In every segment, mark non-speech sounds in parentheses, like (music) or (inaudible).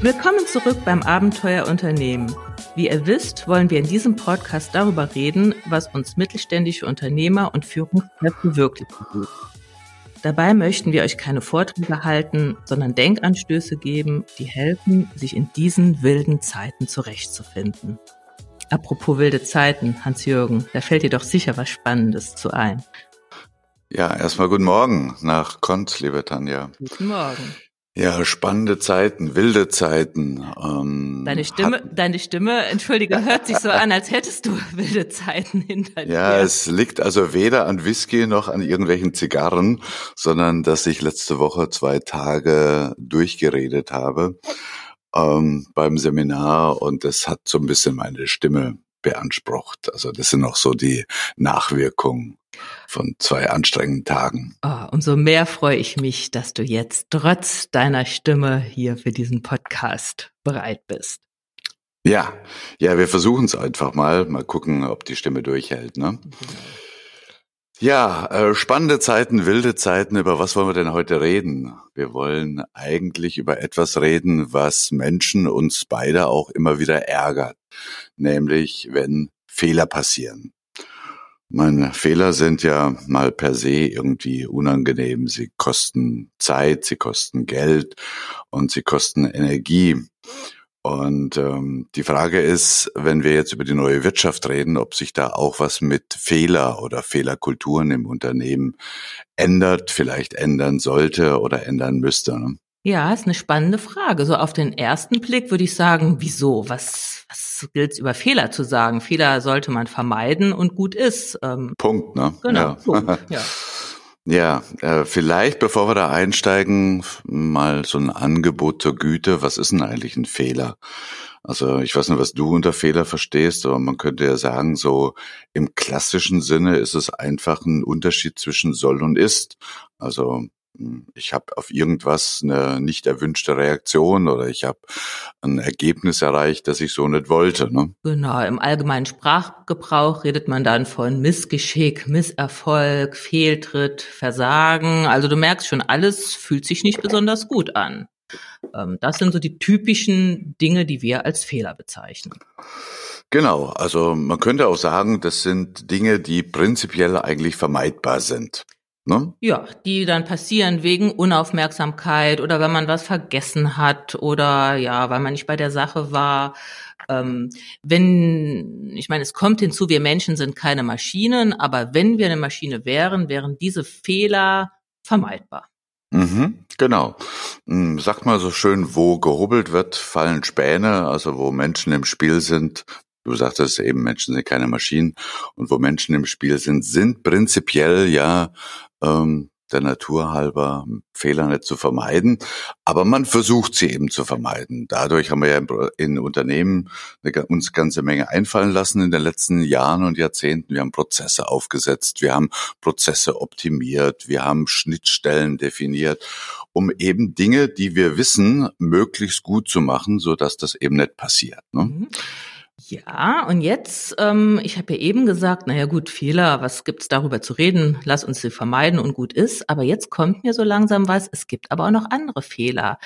Willkommen zurück beim Abenteuer Unternehmen. Wie ihr wisst, wollen wir in diesem Podcast darüber reden, was uns mittelständische Unternehmer und Führungskräfte wirklich bewegt. Dabei möchten wir euch keine Vorträge halten, sondern Denkanstöße geben, die helfen, sich in diesen wilden Zeiten zurechtzufinden. Apropos wilde Zeiten, Hans-Jürgen, da fällt dir doch sicher was Spannendes zu ein. Ja, erstmal guten Morgen nach Kont, liebe Tanja. Guten Morgen. Ja, spannende Zeiten, wilde Zeiten. Ähm, deine Stimme, deine Stimme, entschuldige, hört sich so an, als hättest du (laughs) wilde Zeiten hinter dir. Ja, es liegt also weder an Whisky noch an irgendwelchen Zigarren, sondern dass ich letzte Woche zwei Tage durchgeredet habe ähm, beim Seminar und das hat so ein bisschen meine Stimme beansprucht. Also das sind auch so die Nachwirkungen von zwei anstrengenden Tagen. Oh, umso mehr freue ich mich, dass du jetzt trotz deiner Stimme hier für diesen Podcast bereit bist. Ja, ja, wir versuchen es einfach mal. Mal gucken, ob die Stimme durchhält. Ne? Genau. Ja, äh, spannende Zeiten, wilde Zeiten. Über was wollen wir denn heute reden? Wir wollen eigentlich über etwas reden, was Menschen uns beide auch immer wieder ärgert. Nämlich, wenn Fehler passieren. Meine Fehler sind ja mal per se irgendwie unangenehm. Sie kosten Zeit, sie kosten Geld und sie kosten Energie. Und ähm, die Frage ist, wenn wir jetzt über die neue Wirtschaft reden, ob sich da auch was mit Fehler oder Fehlerkulturen im Unternehmen ändert, vielleicht ändern sollte oder ändern müsste. Ne? Ja, ist eine spannende Frage. So auf den ersten Blick würde ich sagen, wieso? Was, was gilt es über Fehler zu sagen? Fehler sollte man vermeiden und gut ist. Ähm, Punkt, ne? Genau, ja. Punkt, (laughs) ja. Ja, äh, vielleicht bevor wir da einsteigen, mal so ein Angebot zur Güte. Was ist denn eigentlich ein Fehler? Also ich weiß nicht, was du unter Fehler verstehst, aber man könnte ja sagen, so im klassischen Sinne ist es einfach ein Unterschied zwischen soll und ist. Also ich habe auf irgendwas eine nicht erwünschte Reaktion oder ich habe ein Ergebnis erreicht, das ich so nicht wollte. Ne? Genau, im allgemeinen Sprachgebrauch redet man dann von Missgeschick, Misserfolg, Fehltritt, Versagen. Also du merkst schon, alles fühlt sich nicht besonders gut an. Ähm, das sind so die typischen Dinge, die wir als Fehler bezeichnen. Genau, also man könnte auch sagen, das sind Dinge, die prinzipiell eigentlich vermeidbar sind. Ne? Ja, die dann passieren wegen Unaufmerksamkeit oder wenn man was vergessen hat oder ja, weil man nicht bei der Sache war. Ähm, wenn, ich meine, es kommt hinzu, wir Menschen sind keine Maschinen, aber wenn wir eine Maschine wären, wären diese Fehler vermeidbar. Mhm, genau. Hm, sag mal so schön, wo gehobelt wird, fallen Späne, also wo Menschen im Spiel sind, Du sagtest eben, Menschen sind keine Maschinen und wo Menschen im Spiel sind, sind prinzipiell ja ähm, der Natur halber Fehler nicht zu vermeiden, aber man versucht sie eben zu vermeiden. Dadurch haben wir ja in Unternehmen uns ganze Menge einfallen lassen in den letzten Jahren und Jahrzehnten. Wir haben Prozesse aufgesetzt, wir haben Prozesse optimiert, wir haben Schnittstellen definiert, um eben Dinge, die wir wissen, möglichst gut zu machen, so dass das eben nicht passiert. Ne? Mhm. Ja, und jetzt, ähm, ich habe ja eben gesagt, naja gut, Fehler, was gibt's darüber zu reden? Lass uns sie vermeiden und gut ist. Aber jetzt kommt mir so langsam was, es gibt aber auch noch andere Fehler,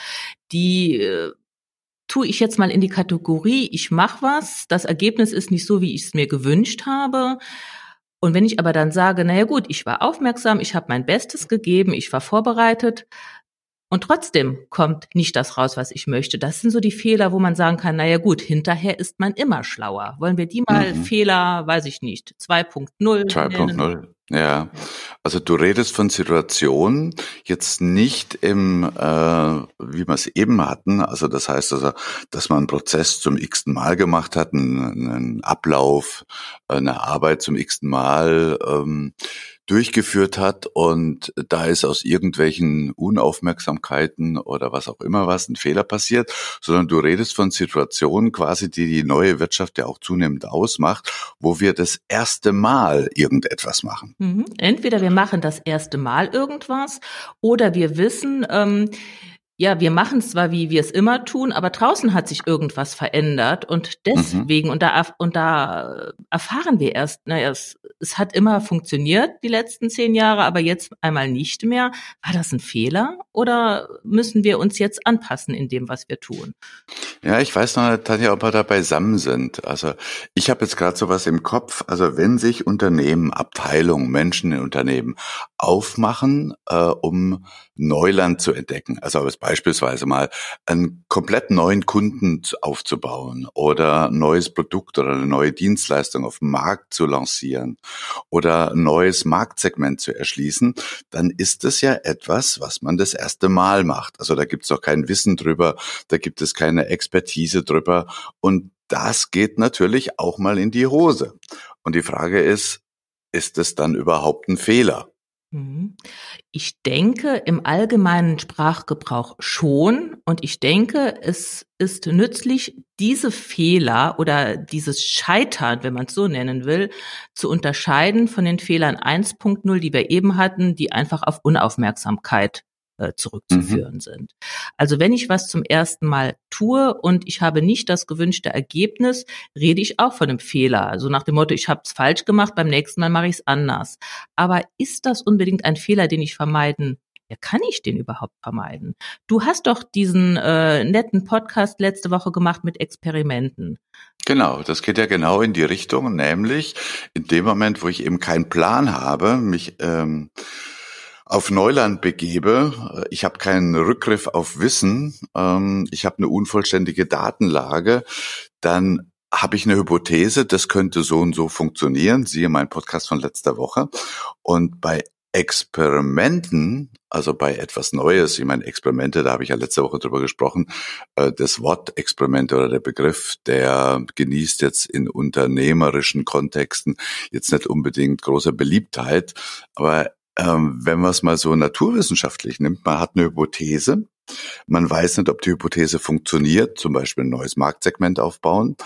die äh, tue ich jetzt mal in die Kategorie, ich mache was, das Ergebnis ist nicht so, wie ich es mir gewünscht habe. Und wenn ich aber dann sage, naja gut, ich war aufmerksam, ich habe mein Bestes gegeben, ich war vorbereitet, und trotzdem kommt nicht das raus, was ich möchte. Das sind so die Fehler, wo man sagen kann, naja gut, hinterher ist man immer schlauer. Wollen wir die mal mhm. Fehler, weiß ich nicht, 2.0 2.0, ja. Also du redest von Situationen jetzt nicht im, äh, wie wir es eben hatten. Also das heißt also, dass man einen Prozess zum x-ten Mal gemacht hat, einen, einen Ablauf, eine Arbeit zum x-ten Mal. Ähm, durchgeführt hat und da ist aus irgendwelchen Unaufmerksamkeiten oder was auch immer was ein Fehler passiert, sondern du redest von Situationen quasi, die die neue Wirtschaft ja auch zunehmend ausmacht, wo wir das erste Mal irgendetwas machen. Mhm. Entweder wir machen das erste Mal irgendwas oder wir wissen, ähm, ja, wir machen zwar, wie wir es immer tun, aber draußen hat sich irgendwas verändert und mhm. deswegen, mhm. und da, und da erfahren wir erst, naja, es, es hat immer funktioniert die letzten zehn Jahre, aber jetzt einmal nicht mehr. War das ein Fehler oder müssen wir uns jetzt anpassen in dem, was wir tun? Ja, ich weiß noch, Tanja, ob wir da beisammen sind. Also ich habe jetzt gerade sowas im Kopf. Also wenn sich Unternehmen, Abteilungen, Menschen in Unternehmen aufmachen, äh, um Neuland zu entdecken, also als beispielsweise mal einen komplett neuen Kunden aufzubauen oder ein neues Produkt oder eine neue Dienstleistung auf dem Markt zu lancieren oder ein neues Marktsegment zu erschließen, dann ist das ja etwas, was man das erste Mal macht. Also da gibt es auch kein Wissen drüber, da gibt es keine Expertise drüber und das geht natürlich auch mal in die Hose. Und die Frage ist, ist es dann überhaupt ein Fehler? Mhm. Ich denke im allgemeinen Sprachgebrauch schon und ich denke, es ist nützlich, diese Fehler oder dieses Scheitern, wenn man es so nennen will, zu unterscheiden von den Fehlern 1.0, die wir eben hatten, die einfach auf Unaufmerksamkeit äh, zurückzuführen mhm. sind. Also wenn ich was zum ersten Mal tue und ich habe nicht das gewünschte Ergebnis, rede ich auch von einem Fehler. Also nach dem Motto, ich habe es falsch gemacht, beim nächsten Mal mache ich es anders. Aber ist das unbedingt ein Fehler, den ich vermeiden ja, kann ich den überhaupt vermeiden? Du hast doch diesen äh, netten Podcast letzte Woche gemacht mit Experimenten. Genau, das geht ja genau in die Richtung, nämlich in dem Moment, wo ich eben keinen Plan habe, mich ähm, auf Neuland begebe. Ich habe keinen Rückgriff auf Wissen, ähm, ich habe eine unvollständige Datenlage, dann habe ich eine Hypothese, das könnte so und so funktionieren. Siehe mein Podcast von letzter Woche. Und bei Experimenten, also bei etwas Neues, ich meine Experimente, da habe ich ja letzte Woche drüber gesprochen, äh, das Wort Experimente oder der Begriff, der genießt jetzt in unternehmerischen Kontexten jetzt nicht unbedingt große Beliebtheit, aber ähm, wenn man es mal so naturwissenschaftlich nimmt, man hat eine Hypothese, man weiß nicht, ob die Hypothese funktioniert, zum Beispiel ein neues Marktsegment aufbauen,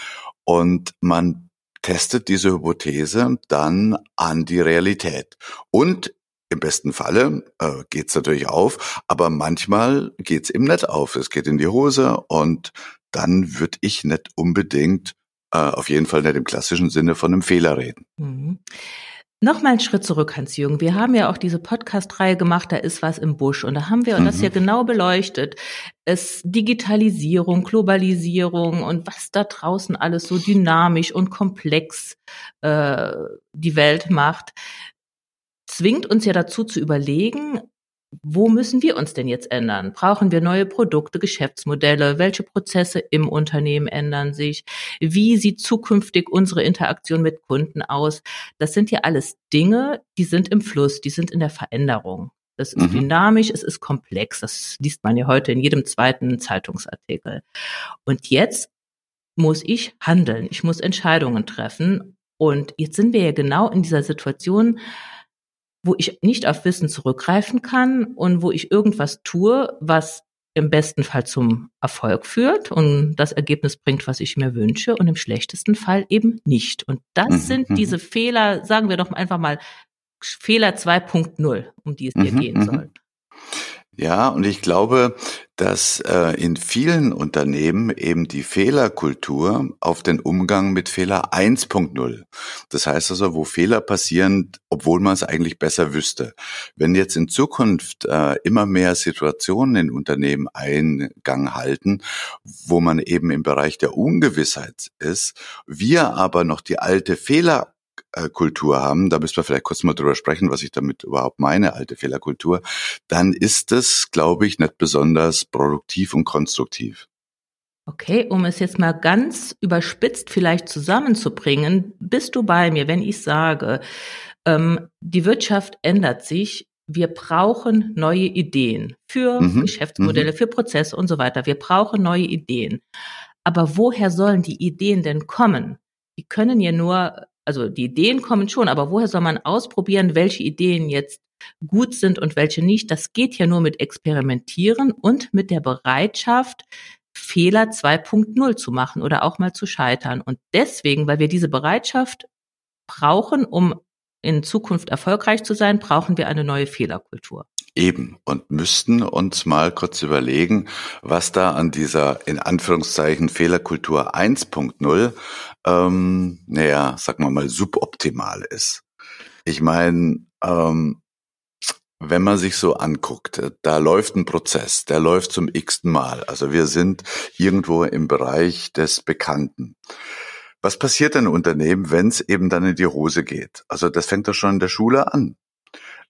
und man testet diese Hypothese dann an die Realität. Und im besten Falle äh, geht es natürlich auf, aber manchmal geht es eben nicht auf. Es geht in die Hose und dann würde ich nicht unbedingt, äh, auf jeden Fall nicht im klassischen Sinne von einem Fehler reden. Mhm. Nochmal einen Schritt zurück, Hans-Jürgen. Wir haben ja auch diese Podcast-Reihe gemacht, da ist was im Busch. Und da haben wir mhm. das ja genau beleuchtet. Es Digitalisierung, Globalisierung und was da draußen alles so dynamisch und komplex äh, die Welt macht, zwingt uns ja dazu zu überlegen, wo müssen wir uns denn jetzt ändern? Brauchen wir neue Produkte, Geschäftsmodelle? Welche Prozesse im Unternehmen ändern sich? Wie sieht zukünftig unsere Interaktion mit Kunden aus? Das sind ja alles Dinge, die sind im Fluss, die sind in der Veränderung. Das ist mhm. dynamisch, es ist komplex. Das liest man ja heute in jedem zweiten Zeitungsartikel. Und jetzt muss ich handeln. Ich muss Entscheidungen treffen. Und jetzt sind wir ja genau in dieser Situation, wo ich nicht auf Wissen zurückgreifen kann und wo ich irgendwas tue, was im besten Fall zum Erfolg führt und das Ergebnis bringt, was ich mir wünsche und im schlechtesten Fall eben nicht. Und das mhm. sind mhm. diese Fehler, sagen wir doch einfach mal Fehler 2.0, um die es hier mhm. gehen mhm. soll. Ja, und ich glaube, dass äh, in vielen Unternehmen eben die Fehlerkultur auf den Umgang mit Fehler 1.0. Das heißt also, wo Fehler passieren, obwohl man es eigentlich besser wüsste. Wenn jetzt in Zukunft äh, immer mehr Situationen in Unternehmen Eingang halten, wo man eben im Bereich der Ungewissheit ist, wir aber noch die alte Fehler Fehlerkultur haben, da müssen wir vielleicht kurz mal drüber sprechen, was ich damit überhaupt meine, alte Fehlerkultur, dann ist es, glaube ich, nicht besonders produktiv und konstruktiv. Okay, um es jetzt mal ganz überspitzt vielleicht zusammenzubringen, bist du bei mir, wenn ich sage, ähm, die Wirtschaft ändert sich, wir brauchen neue Ideen für mhm. Geschäftsmodelle, mhm. für Prozesse und so weiter. Wir brauchen neue Ideen. Aber woher sollen die Ideen denn kommen? Die können ja nur also die Ideen kommen schon, aber woher soll man ausprobieren, welche Ideen jetzt gut sind und welche nicht? Das geht ja nur mit Experimentieren und mit der Bereitschaft, Fehler 2.0 zu machen oder auch mal zu scheitern. Und deswegen, weil wir diese Bereitschaft brauchen, um in Zukunft erfolgreich zu sein, brauchen wir eine neue Fehlerkultur. Eben und müssten uns mal kurz überlegen, was da an dieser in Anführungszeichen Fehlerkultur 1.0, ähm, naja, sagen wir mal, suboptimal ist. Ich meine, ähm, wenn man sich so anguckt, da läuft ein Prozess, der läuft zum x-ten Mal. Also wir sind irgendwo im Bereich des Bekannten. Was passiert denn Unternehmen, wenn es eben dann in die Hose geht? Also das fängt doch schon in der Schule an.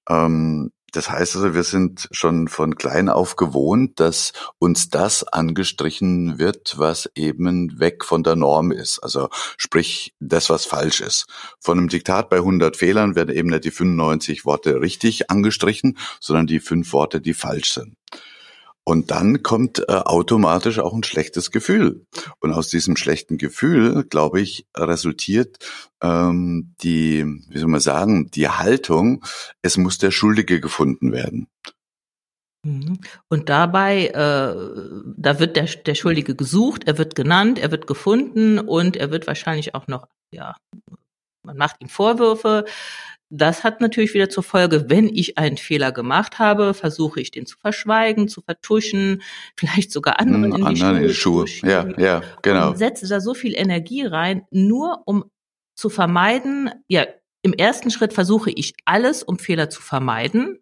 Ähm, das heißt also, wir sind schon von klein auf gewohnt, dass uns das angestrichen wird, was eben weg von der Norm ist. Also sprich, das, was falsch ist. Von einem Diktat bei 100 Fehlern werden eben nicht die 95 Worte richtig angestrichen, sondern die fünf Worte, die falsch sind. Und dann kommt äh, automatisch auch ein schlechtes Gefühl. Und aus diesem schlechten Gefühl, glaube ich, resultiert ähm, die, wie soll man sagen, die Haltung, es muss der Schuldige gefunden werden. Mhm. Und dabei, äh, da wird der, der Schuldige gesucht, er wird genannt, er wird gefunden und er wird wahrscheinlich auch noch, ja, man macht ihm Vorwürfe. Das hat natürlich wieder zur Folge, wenn ich einen Fehler gemacht habe, versuche ich den zu verschweigen, zu vertuschen, vielleicht sogar anderen in die Schuhe. In die Schuhe. Ja, ja, genau. Und setze da so viel Energie rein, nur um zu vermeiden, ja, im ersten Schritt versuche ich alles, um Fehler zu vermeiden,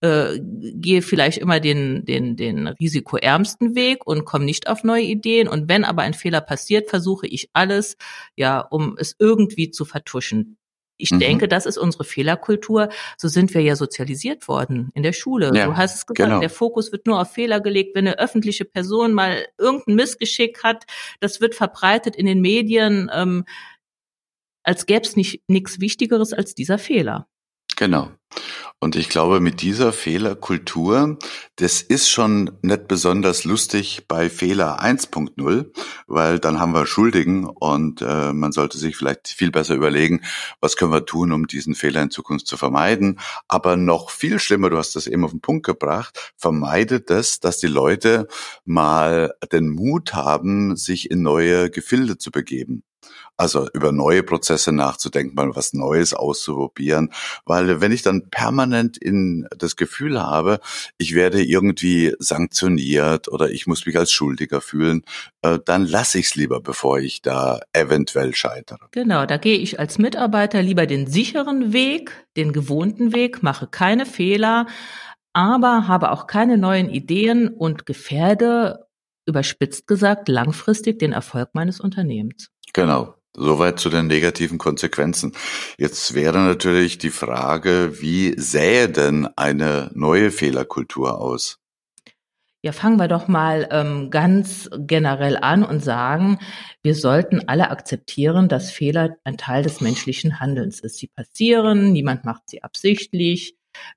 äh, gehe vielleicht immer den, den, den risikoärmsten Weg und komme nicht auf neue Ideen. Und wenn aber ein Fehler passiert, versuche ich alles, ja, um es irgendwie zu vertuschen. Ich mhm. denke, das ist unsere Fehlerkultur. So sind wir ja sozialisiert worden in der Schule. Ja, du hast es gesagt, genau. der Fokus wird nur auf Fehler gelegt. Wenn eine öffentliche Person mal irgendein Missgeschick hat, das wird verbreitet in den Medien, ähm, als gäbe es nicht nichts Wichtigeres als dieser Fehler. Genau. Und ich glaube, mit dieser Fehlerkultur, das ist schon nicht besonders lustig bei Fehler 1.0, weil dann haben wir Schuldigen und äh, man sollte sich vielleicht viel besser überlegen, was können wir tun, um diesen Fehler in Zukunft zu vermeiden. Aber noch viel schlimmer, du hast das eben auf den Punkt gebracht, vermeidet das, dass die Leute mal den Mut haben, sich in neue Gefilde zu begeben. Also über neue Prozesse nachzudenken, mal was Neues auszuprobieren. Weil wenn ich dann permanent in das Gefühl habe, ich werde irgendwie sanktioniert oder ich muss mich als Schuldiger fühlen, äh, dann lasse ich es lieber, bevor ich da eventuell scheitere. Genau, da gehe ich als Mitarbeiter lieber den sicheren Weg, den gewohnten Weg, mache keine Fehler, aber habe auch keine neuen Ideen und gefährde, überspitzt gesagt, langfristig den Erfolg meines Unternehmens. Genau. Soweit zu den negativen Konsequenzen. Jetzt wäre natürlich die Frage, wie sähe denn eine neue Fehlerkultur aus? Ja, fangen wir doch mal ähm, ganz generell an und sagen, wir sollten alle akzeptieren, dass Fehler ein Teil des menschlichen Handelns ist. Sie passieren, niemand macht sie absichtlich.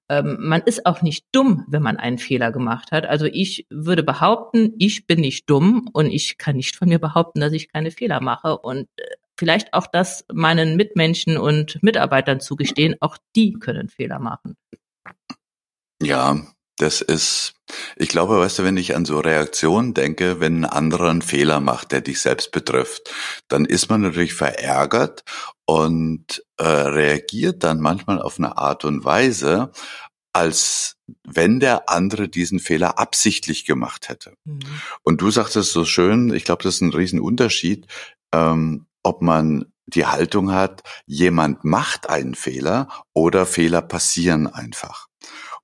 Ähm, man ist auch nicht dumm, wenn man einen Fehler gemacht hat. Also ich würde behaupten, ich bin nicht dumm und ich kann nicht von mir behaupten, dass ich keine Fehler mache. Und äh, vielleicht auch das meinen Mitmenschen und Mitarbeitern zugestehen, auch die können Fehler machen. Ja, das ist, ich glaube, weißt du, wenn ich an so Reaktionen denke, wenn ein anderer einen Fehler macht, der dich selbst betrifft, dann ist man natürlich verärgert und äh, reagiert dann manchmal auf eine Art und Weise, als wenn der andere diesen Fehler absichtlich gemacht hätte. Mhm. Und du sagtest so schön, ich glaube, das ist ein Riesenunterschied, ähm, ob man die Haltung hat, jemand macht einen Fehler oder Fehler passieren einfach.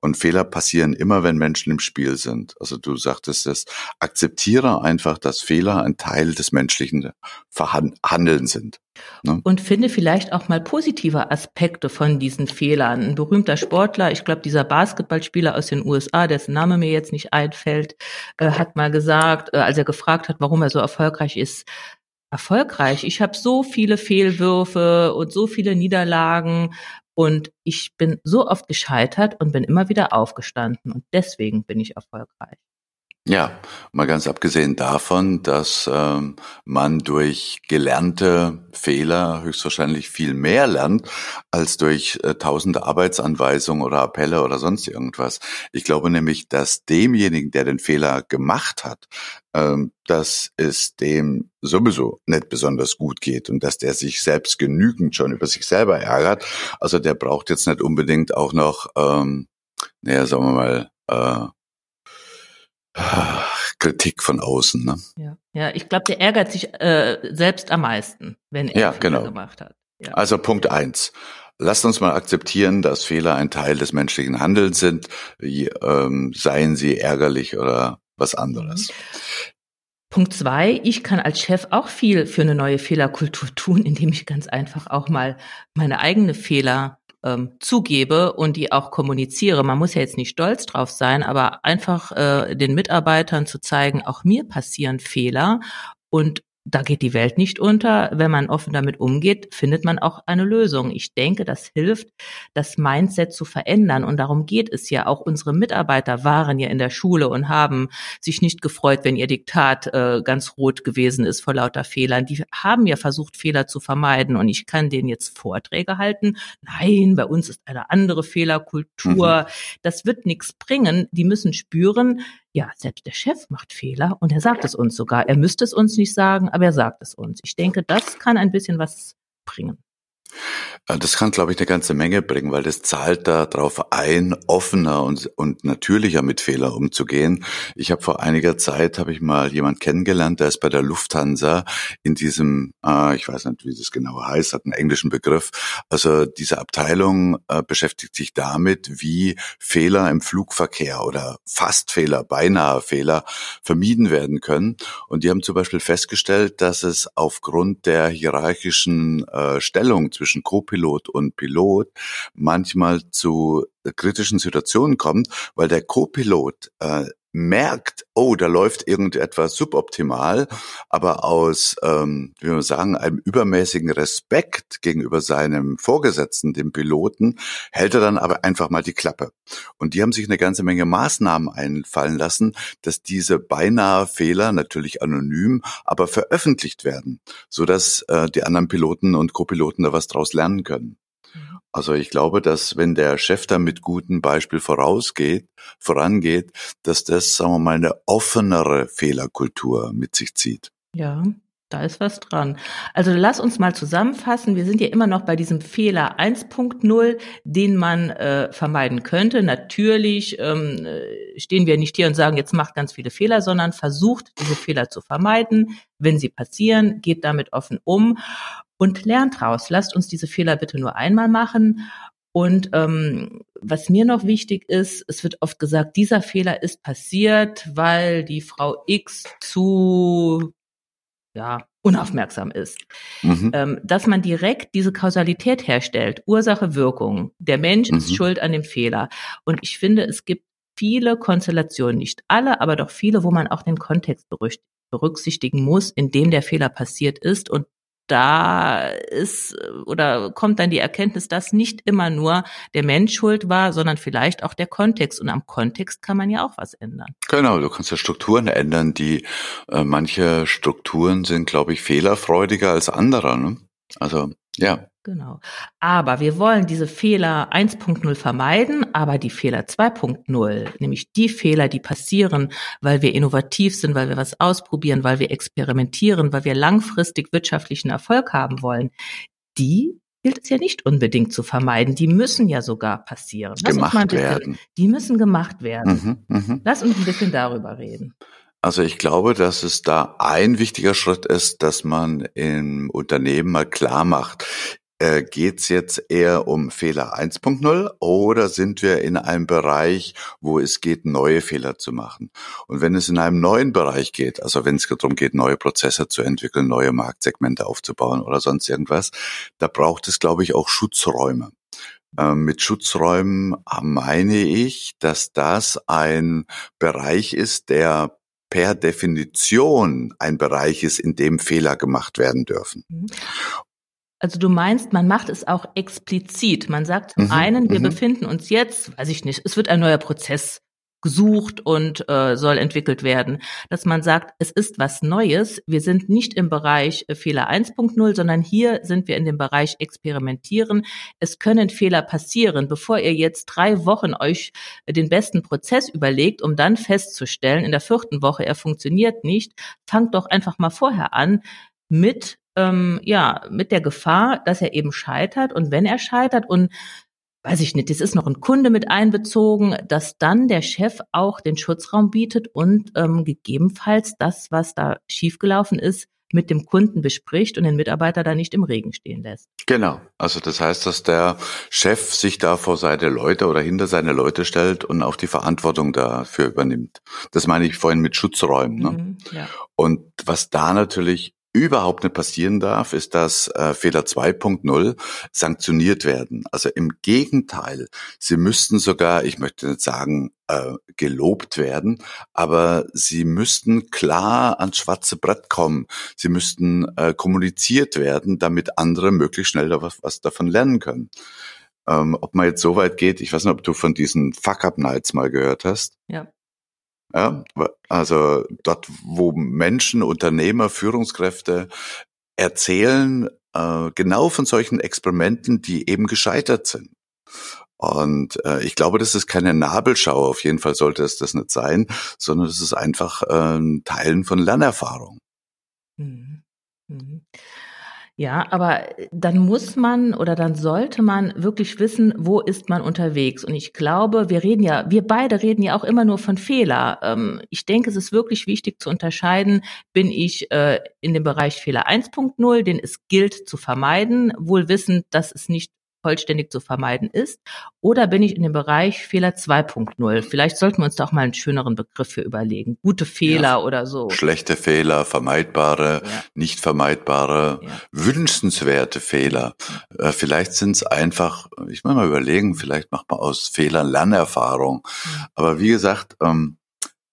Und Fehler passieren immer, wenn Menschen im Spiel sind. Also du sagtest es, akzeptiere einfach, dass Fehler ein Teil des menschlichen Verhandeln sind. Ne? Und finde vielleicht auch mal positive Aspekte von diesen Fehlern. Ein berühmter Sportler, ich glaube, dieser Basketballspieler aus den USA, dessen Name mir jetzt nicht einfällt, äh, hat mal gesagt, äh, als er gefragt hat, warum er so erfolgreich ist, erfolgreich. Ich habe so viele Fehlwürfe und so viele Niederlagen und ich bin so oft gescheitert und bin immer wieder aufgestanden und deswegen bin ich erfolgreich. Ja, mal ganz abgesehen davon, dass ähm, man durch gelernte Fehler höchstwahrscheinlich viel mehr lernt als durch äh, tausende Arbeitsanweisungen oder Appelle oder sonst irgendwas. Ich glaube nämlich, dass demjenigen, der den Fehler gemacht hat, ähm, dass es dem sowieso nicht besonders gut geht und dass der sich selbst genügend schon über sich selber ärgert. Also der braucht jetzt nicht unbedingt auch noch, ähm, naja, sagen wir mal, äh, Kritik von außen. Ne? Ja, ja ich glaube, der ärgert sich äh, selbst am meisten, wenn er ja, Fehler genau. gemacht hat. Ja. Also Punkt eins. Lasst uns mal akzeptieren, dass Fehler ein Teil des menschlichen Handelns sind, wie, ähm, seien sie ärgerlich oder was anderes. Mhm. Punkt zwei, ich kann als Chef auch viel für eine neue Fehlerkultur tun, indem ich ganz einfach auch mal meine eigene Fehler ähm, zugebe und die auch kommuniziere. Man muss ja jetzt nicht stolz drauf sein, aber einfach äh, den Mitarbeitern zu zeigen, auch mir passieren Fehler und da geht die Welt nicht unter. Wenn man offen damit umgeht, findet man auch eine Lösung. Ich denke, das hilft, das Mindset zu verändern. Und darum geht es ja. Auch unsere Mitarbeiter waren ja in der Schule und haben sich nicht gefreut, wenn ihr Diktat äh, ganz rot gewesen ist vor lauter Fehlern. Die haben ja versucht, Fehler zu vermeiden. Und ich kann denen jetzt Vorträge halten. Nein, bei uns ist eine andere Fehlerkultur. Mhm. Das wird nichts bringen. Die müssen spüren, ja, selbst der Chef macht Fehler und er sagt es uns sogar. Er müsste es uns nicht sagen, aber er sagt es uns. Ich denke, das kann ein bisschen was bringen. Äh, das kann, glaube ich, eine ganze Menge bringen, weil das zahlt darauf ein, offener und, und natürlicher mit Fehler umzugehen. Ich habe vor einiger Zeit, habe ich mal jemand kennengelernt, der ist bei der Lufthansa in diesem, äh, ich weiß nicht, wie das genau heißt, hat einen englischen Begriff. Also diese Abteilung äh, beschäftigt sich damit, wie Fehler im Flugverkehr oder fast Fehler, beinahe Fehler vermieden werden können. Und die haben zum Beispiel festgestellt, dass es aufgrund der hierarchischen äh, Stellung zwischen zwischen Co-Pilot und Pilot manchmal zu kritischen Situationen kommt, weil der Co-Pilot äh, merkt, oh, da läuft irgendetwas suboptimal, aber aus, ähm, wie wir sagen, einem übermäßigen Respekt gegenüber seinem Vorgesetzten, dem Piloten, hält er dann aber einfach mal die Klappe. Und die haben sich eine ganze Menge Maßnahmen einfallen lassen, dass diese beinahe Fehler natürlich anonym, aber veröffentlicht werden, so dass äh, die anderen Piloten und Co-Piloten da was draus lernen können. Also ich glaube, dass wenn der Chef da mit gutem Beispiel vorausgeht, vorangeht, dass das, sagen wir mal, eine offenere Fehlerkultur mit sich zieht. Ja, da ist was dran. Also lass uns mal zusammenfassen. Wir sind ja immer noch bei diesem Fehler 1.0, den man äh, vermeiden könnte. Natürlich ähm, äh, stehen wir nicht hier und sagen, jetzt macht ganz viele Fehler, sondern versucht, diese Fehler zu vermeiden. Wenn sie passieren, geht damit offen um und lernt raus. Lasst uns diese Fehler bitte nur einmal machen. Und ähm, was mir noch wichtig ist, es wird oft gesagt, dieser Fehler ist passiert, weil die Frau X zu ja, unaufmerksam ist. Mhm. Ähm, dass man direkt diese Kausalität herstellt, Ursache, Wirkung. Der Mensch mhm. ist schuld an dem Fehler. Und ich finde, es gibt viele Konstellationen, nicht alle, aber doch viele, wo man auch den Kontext berücksichtigen muss, in dem der Fehler passiert ist und da ist oder kommt dann die Erkenntnis, dass nicht immer nur der Mensch schuld war, sondern vielleicht auch der Kontext. Und am Kontext kann man ja auch was ändern. Genau, du kannst ja Strukturen ändern, die äh, manche Strukturen sind, glaube ich, fehlerfreudiger als andere. Ne? Also ja. Genau. Aber wir wollen diese Fehler 1.0 vermeiden, aber die Fehler 2.0, nämlich die Fehler, die passieren, weil wir innovativ sind, weil wir was ausprobieren, weil wir experimentieren, weil wir langfristig wirtschaftlichen Erfolg haben wollen, die gilt es ja nicht unbedingt zu vermeiden. Die müssen ja sogar passieren. Lass gemacht bisschen, werden. Die müssen gemacht werden. Mhm, mh. Lass uns ein bisschen darüber reden. Also ich glaube, dass es da ein wichtiger Schritt ist, dass man im Unternehmen mal klar macht, äh, Geht es jetzt eher um Fehler 1.0 oder sind wir in einem Bereich, wo es geht, neue Fehler zu machen? Und wenn es in einem neuen Bereich geht, also wenn es darum geht, neue Prozesse zu entwickeln, neue Marktsegmente aufzubauen oder sonst irgendwas, da braucht es, glaube ich, auch Schutzräume. Ähm, mit Schutzräumen meine ich, dass das ein Bereich ist, der per Definition ein Bereich ist, in dem Fehler gemacht werden dürfen. Also du meinst, man macht es auch explizit. Man sagt zum mhm, einen, wir mhm. befinden uns jetzt, weiß ich nicht, es wird ein neuer Prozess gesucht und äh, soll entwickelt werden, dass man sagt, es ist was Neues. Wir sind nicht im Bereich äh, Fehler 1.0, sondern hier sind wir in dem Bereich Experimentieren. Es können Fehler passieren, bevor ihr jetzt drei Wochen euch den besten Prozess überlegt, um dann festzustellen, in der vierten Woche er funktioniert nicht. Fangt doch einfach mal vorher an mit ähm, ja mit der Gefahr, dass er eben scheitert und wenn er scheitert und weiß ich nicht, es ist noch ein Kunde mit einbezogen, dass dann der Chef auch den Schutzraum bietet und ähm, gegebenenfalls das, was da schiefgelaufen ist, mit dem Kunden bespricht und den Mitarbeiter da nicht im Regen stehen lässt. Genau. Also das heißt, dass der Chef sich da vor seine Leute oder hinter seine Leute stellt und auch die Verantwortung dafür übernimmt. Das meine ich vorhin mit Schutzräumen. Ne? Mhm, ja. Und was da natürlich überhaupt nicht passieren darf, ist, dass äh, Fehler 2.0 sanktioniert werden. Also im Gegenteil, sie müssten sogar, ich möchte nicht sagen, äh, gelobt werden, aber sie müssten klar ans schwarze Brett kommen. Sie müssten äh, kommuniziert werden, damit andere möglichst schnell was, was davon lernen können. Ähm, ob man jetzt so weit geht, ich weiß nicht, ob du von diesen Fuck-Up-Nights mal gehört hast. Ja. Ja, also dort, wo Menschen, Unternehmer, Führungskräfte erzählen äh, genau von solchen Experimenten, die eben gescheitert sind. Und äh, ich glaube, das ist keine Nabelschau, auf jeden Fall sollte es das nicht sein, sondern es ist einfach äh, Teilen von Lernerfahrung. Mhm. Mhm. Ja, aber äh, dann muss man oder dann sollte man wirklich wissen, wo ist man unterwegs. Und ich glaube, wir reden ja, wir beide reden ja auch immer nur von Fehler. Ähm, ich denke, es ist wirklich wichtig zu unterscheiden, bin ich äh, in dem Bereich Fehler 1.0, den es gilt zu vermeiden, wohl wissend, dass es nicht vollständig zu vermeiden ist? Oder bin ich in dem Bereich Fehler 2.0? Vielleicht sollten wir uns da auch mal einen schöneren Begriff für überlegen. Gute Fehler ja, oder so. Schlechte Fehler, vermeidbare, ja. nicht vermeidbare, ja. wünschenswerte Fehler. Äh, vielleicht sind es einfach, ich muss mal überlegen, vielleicht macht man aus Fehlern Lernerfahrung. Aber wie gesagt, ähm,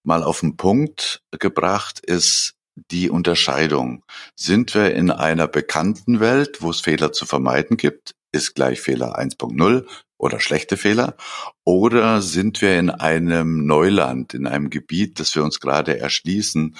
mal auf den Punkt gebracht ist, die Unterscheidung. Sind wir in einer bekannten Welt, wo es Fehler zu vermeiden gibt? Ist gleich Fehler 1.0 oder schlechte Fehler? Oder sind wir in einem Neuland, in einem Gebiet, das wir uns gerade erschließen?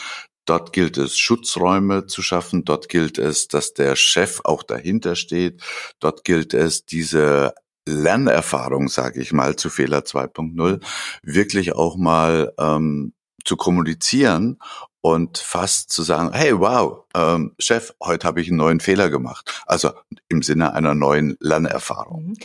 Dort gilt es, Schutzräume zu schaffen. Dort gilt es, dass der Chef auch dahinter steht. Dort gilt es, diese Lernerfahrung, sage ich mal, zu Fehler 2.0 wirklich auch mal ähm, zu kommunizieren und fast zu sagen, hey, wow, ähm, Chef, heute habe ich einen neuen Fehler gemacht. Also im Sinne einer neuen Lernerfahrung. Mhm.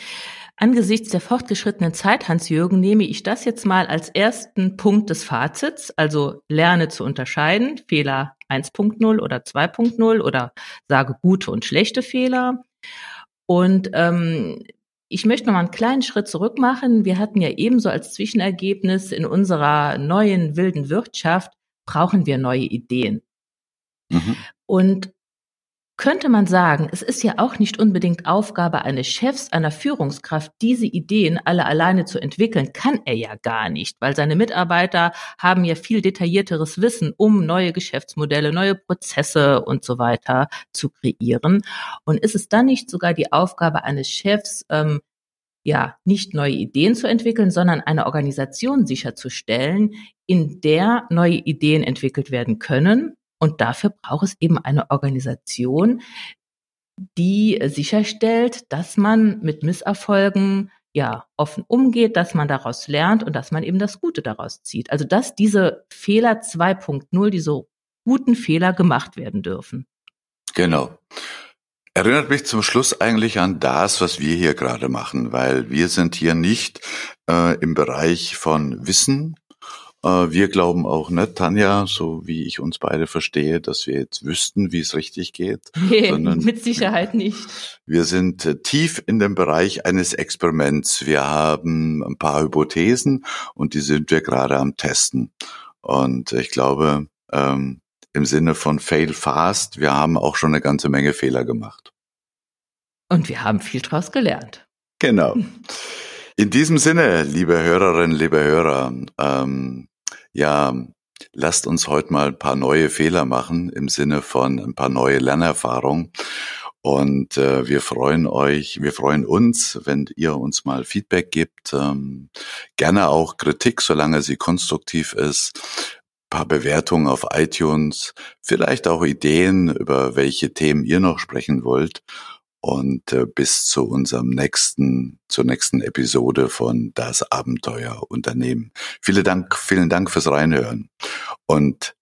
Angesichts der fortgeschrittenen Zeit, Hans-Jürgen, nehme ich das jetzt mal als ersten Punkt des Fazits, also lerne zu unterscheiden, Fehler 1.0 oder 2.0 oder sage gute und schlechte Fehler. Und ähm, ich möchte noch mal einen kleinen Schritt zurück machen. Wir hatten ja ebenso als Zwischenergebnis in unserer neuen wilden Wirtschaft brauchen wir neue Ideen. Mhm. Und könnte man sagen, es ist ja auch nicht unbedingt Aufgabe eines Chefs, einer Führungskraft, diese Ideen alle alleine zu entwickeln, kann er ja gar nicht, weil seine Mitarbeiter haben ja viel detaillierteres Wissen, um neue Geschäftsmodelle, neue Prozesse und so weiter zu kreieren. Und ist es dann nicht sogar die Aufgabe eines Chefs, ähm, ja, nicht neue Ideen zu entwickeln, sondern eine Organisation sicherzustellen, in der neue Ideen entwickelt werden können. Und dafür braucht es eben eine Organisation, die sicherstellt, dass man mit Misserfolgen ja offen umgeht, dass man daraus lernt und dass man eben das Gute daraus zieht. Also dass diese Fehler 2.0, diese guten Fehler gemacht werden dürfen. Genau. Erinnert mich zum Schluss eigentlich an das, was wir hier gerade machen, weil wir sind hier nicht äh, im Bereich von Wissen. Äh, wir glauben auch nicht, Tanja, so wie ich uns beide verstehe, dass wir jetzt wüssten, wie es richtig geht. (laughs) Nee, mit Sicherheit nicht. Wir sind äh, tief in dem Bereich eines Experiments. Wir haben ein paar Hypothesen und die sind wir gerade am Testen. Und ich glaube, ähm, im Sinne von fail fast. Wir haben auch schon eine ganze Menge Fehler gemacht. Und wir haben viel draus gelernt. Genau. (laughs) In diesem Sinne, liebe Hörerinnen, liebe Hörer, ähm, ja, lasst uns heute mal ein paar neue Fehler machen im Sinne von ein paar neue Lernerfahrungen. Und äh, wir freuen euch, wir freuen uns, wenn ihr uns mal Feedback gibt. Ähm, gerne auch Kritik, solange sie konstruktiv ist. paar Bewertungen auf iTunes, vielleicht auch Ideen, über welche Themen ihr noch sprechen wollt. Und äh, bis zu unserem nächsten, zur nächsten Episode von Das Abenteuer Unternehmen. Vielen Dank, vielen Dank fürs Reinhören. Und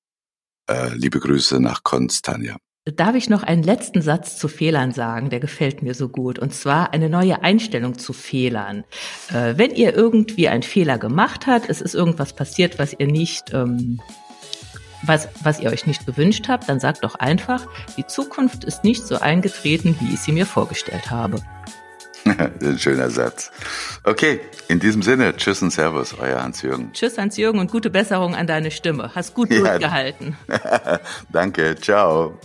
äh, liebe Grüße nach Konstanja. Darf ich noch einen letzten Satz zu Fehlern sagen? Der gefällt mir so gut. Und zwar eine neue Einstellung zu Fehlern. Äh, wenn ihr irgendwie einen Fehler gemacht habt, es ist irgendwas passiert, was ihr nicht, ähm, was, was ihr euch nicht gewünscht habt, dann sagt doch einfach, die Zukunft ist nicht so eingetreten, wie ich sie mir vorgestellt habe. (laughs) Ein schöner Satz. Okay, in diesem Sinne, tschüss und servus, euer Hans-Jürgen. Tschüss, Hans-Jürgen, und gute Besserung an deine Stimme. Hast gut ja. durchgehalten. (laughs) Danke, ciao.